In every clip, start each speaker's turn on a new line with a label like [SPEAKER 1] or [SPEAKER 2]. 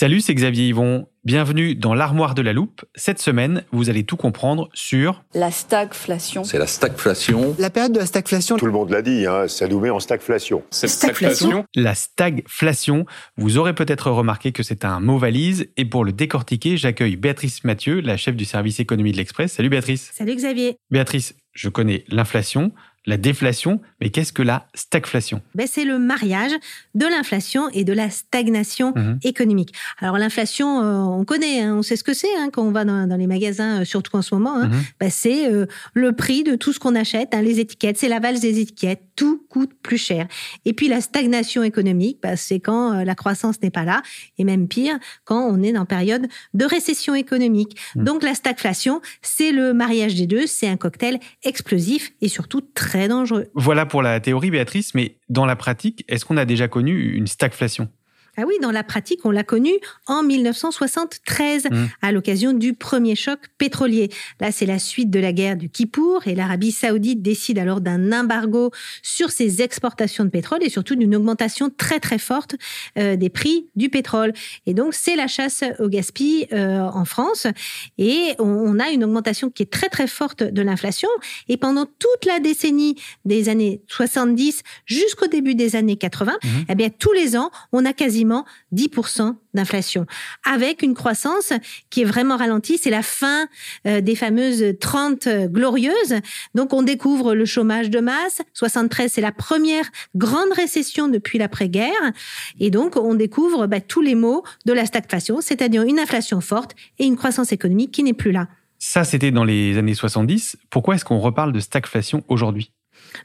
[SPEAKER 1] Salut, c'est Xavier Yvon. Bienvenue dans l'armoire de la loupe. Cette semaine, vous allez tout comprendre sur
[SPEAKER 2] La stagflation.
[SPEAKER 3] C'est la stagflation.
[SPEAKER 4] La période de la stagflation.
[SPEAKER 5] Tout le monde l'a dit, hein, ça nous met en stagflation.
[SPEAKER 1] cette stagflation. La stagflation. Vous aurez peut-être remarqué que c'est un mot valise. Et pour le décortiquer, j'accueille Béatrice Mathieu, la chef du service économie de l'Express. Salut Béatrice.
[SPEAKER 6] Salut Xavier.
[SPEAKER 1] Béatrice, je connais l'inflation, la déflation, mais qu'est-ce que la stagflation?
[SPEAKER 6] Ben, c'est le mariage de l'inflation et de la stagnation
[SPEAKER 1] Mhm.
[SPEAKER 6] économique. Alors l'inflation, euh, on connaît, hein, on sait ce que c'est hein, quand on va dans, dans les magasins, euh, surtout en ce moment. hein.
[SPEAKER 1] Mhm.
[SPEAKER 6] Ben, c'est euh, le prix de tout ce qu'on achète, les étiquettes, c'est la valse des étiquettes, tout coûte plus cher. Et puis la stagnation économique, ben, c'est quand la croissance n'est pas là, et même pire, quand on est en période de récession économique.
[SPEAKER 1] Mhm.
[SPEAKER 6] Donc la stagflation, c'est le mariage des deux, c'est un cocktail explosif et surtout très
[SPEAKER 1] Voilà pour la théorie, Béatrice, mais dans la pratique, est-ce qu'on a déjà connu une stagflation?
[SPEAKER 6] Ah oui, dans la pratique, on l'a connu en 1973,
[SPEAKER 1] Mm.
[SPEAKER 6] à l'occasion du premier choc pétrolier. Là, c'est la suite de la guerre du Kippour et l'Arabie saoudite décide alors d'un embargo sur ses exportations de pétrole et surtout d'une augmentation très très forte euh, des prix du pétrole. Et donc, c'est la chasse au gaspille euh, en France et on, on a une augmentation qui est très très forte de l'inflation. Et pendant toute la décennie des années 70 jusqu'au début des années 80,
[SPEAKER 1] Mhm.
[SPEAKER 6] eh bien, tous les ans, on a quasiment 10% d'inflation, avec une croissance qui est vraiment ralentie. C'est la fin euh, des fameuses 30 glorieuses. Donc, on découvre le chômage de masse. 73, c'est la première grande récession depuis l'après-guerre. Et donc, on découvre bah, tous les maux de la stagflation, c'est-à-dire une inflation forte et une croissance économique qui n'est plus là.
[SPEAKER 1] Ça, c'était dans les années 70. Pourquoi est-ce qu'on reparle de stagflation aujourd'hui?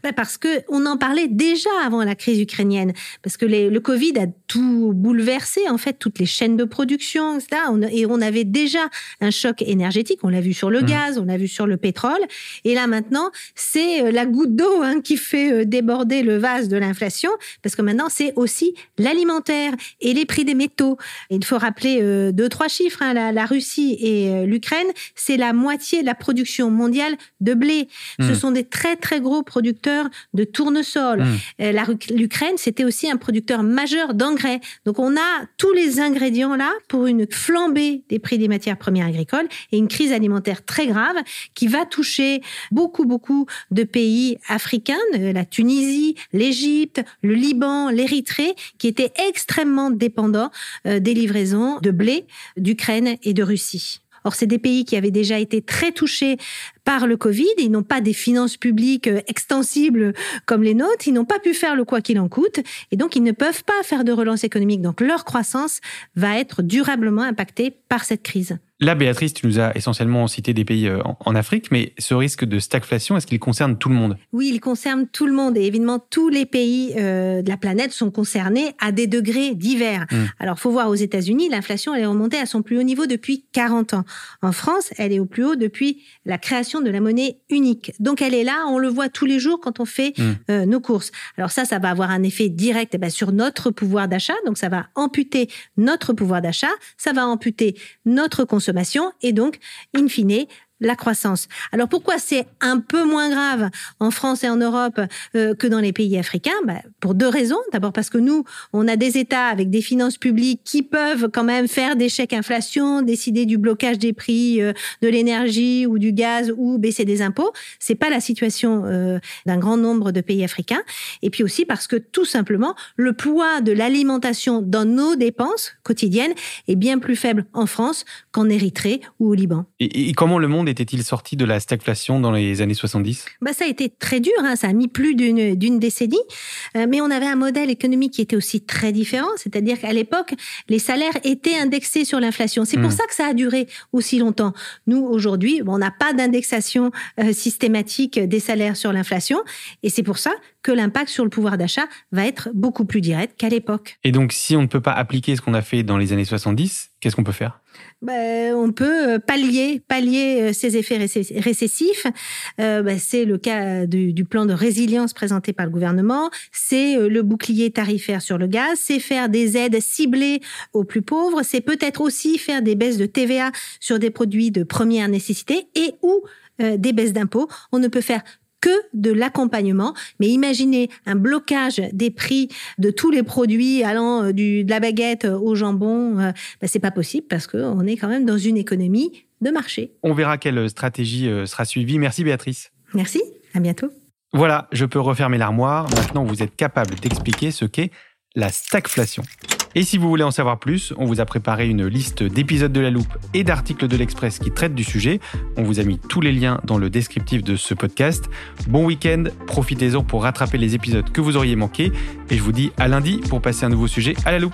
[SPEAKER 6] Ben, parce que on en parlait déjà avant la crise ukrainienne, parce que les- le Covid a tout bouleversé en fait toutes les chaînes de production, etc. Et on avait déjà un choc énergétique. On l'a vu sur le
[SPEAKER 1] Mhm.
[SPEAKER 6] gaz, on l'a vu sur le pétrole, et là maintenant c'est euh, la goutte d'eau hein, qui fait euh, déborder le vase de l'inflation, parce que maintenant c'est aussi l'alimentaire et les prix des métaux. Il faut rappeler euh, deux trois chiffres. hein. La, la Russie et euh, l'Ukraine, c'est la moitié de la production mondiale de blé. Ce
[SPEAKER 1] Mhm.
[SPEAKER 6] sont des très très gros producteurs de tournesol.
[SPEAKER 1] Mhm.
[SPEAKER 6] Euh, L'Ukraine, c'était aussi un producteur majeur d'engrais. Donc on a tous les ingrédients là pour une flambée des prix des matières premières agricoles et une crise alimentaire très grave qui va toucher beaucoup beaucoup de pays africains, euh, la Tunisie, l'Égypte, le Liban, l'Érythrée, qui étaient extrêmement dépendants euh, des livraisons de blé d'Ukraine et de Russie. Or, c'est des pays qui avaient déjà été très touchés par le Covid. Ils n'ont pas des finances publiques euh, extensibles comme les nôtres. Ils n'ont pas pu faire le quoi qu'il en coûte. Et donc, ils ne peuvent pas faire de relance économique. Donc, leur croissance va être durablement impactée par cette crise.
[SPEAKER 1] Là, Béatrice, tu nous as essentiellement cité des pays euh, en, Afrique, mais ce risque de stagflation, est-ce qu'il concerne tout le monde?
[SPEAKER 6] Oui, il concerne tout le monde et évidemment tous les pays euh, de la planète sont concernés à des degrés divers.
[SPEAKER 1] Mm.
[SPEAKER 6] Alors, faut voir aux États-Unis, l'inflation elle est remontée à son plus haut niveau depuis 40 ans. En France, elle est au plus haut depuis la création de la monnaie unique. Donc, elle est là, on le voit tous les jours quand on fait
[SPEAKER 1] Mm.
[SPEAKER 6] euh, nos courses. Alors ça, ça va avoir un effet direct eh ben, sur notre pouvoir d'achat. Donc, ça va amputer notre pouvoir d'achat, ça va amputer notre consommation et donc, in fine, la croissance. Alors pourquoi c'est un peu moins grave en France et en Europe euh, que dans les pays africains? Bah, Pour deux raisons. D'abord parce que nous, on a des États avec des finances publiques qui peuvent quand même faire des chèques inflation, décider du blocage des prix euh, de l'énergie ou du gaz ou baisser des impôts. C'est pas la situation euh, d'un grand nombre de pays africains. Et puis aussi parce que tout simplement le poids de l'alimentation dans nos dépenses quotidiennes est bien plus faible en France qu'en Érythrée ou au Liban.
[SPEAKER 1] et, et comment le monde monde était-il sorti de la stagflation dans les années 70
[SPEAKER 6] bah, Ça a été très dur, hein, ça a mis plus d'une décennie, euh, mais on avait un modèle économique qui était aussi très différent, c'est-à-dire qu'à l'époque, les salaires étaient indexés sur l'inflation. C'est pour hmm. ça que ça a duré aussi longtemps. Nous, aujourd'hui, on n'a pas d'indexation euh, systématique des salaires sur l'inflation, et c'est pour ça que l'impact sur le pouvoir d'achat va être beaucoup plus direct qu'à l'époque.
[SPEAKER 1] Et donc, si on ne peut pas appliquer ce qu'on a fait dans les années 70, qu'est-ce qu'on peut faire?
[SPEAKER 6] Ben, on peut euh, pallier, pallier euh, ces effets récessifs. Euh, ben, c'est le cas du, plan de résilience présenté par le gouvernement. C'est le bouclier tarifaire sur le gaz. C'est faire des aides ciblées aux plus pauvres. C'est peut-être aussi faire des baisses de TVA sur des produits de première nécessité et ou des baisses d'impôts. On ne peut faire que de l'accompagnement. Mais imaginez un blocage des prix de tous les produits allant euh, du, de la baguette au jambon. Euh, ben, c'est pas possible parce qu'on est quand même dans une économie de marché.
[SPEAKER 1] On verra quelle stratégie euh, sera suivie. Merci Béatrice.
[SPEAKER 6] Merci, à bientôt.
[SPEAKER 1] Voilà, je peux refermer l'armoire. Maintenant, vous êtes capable d'expliquer ce qu'est la stagflation. Et si vous voulez en savoir plus, on vous a préparé une liste d'épisodes de la loupe et d'articles de l'Express qui traitent du sujet. On vous a mis tous les liens dans le descriptif de ce podcast. Bon week-end, profitez-en pour rattraper les épisodes que vous auriez manqués. Et je vous dis à lundi pour passer un nouveau sujet à la loupe.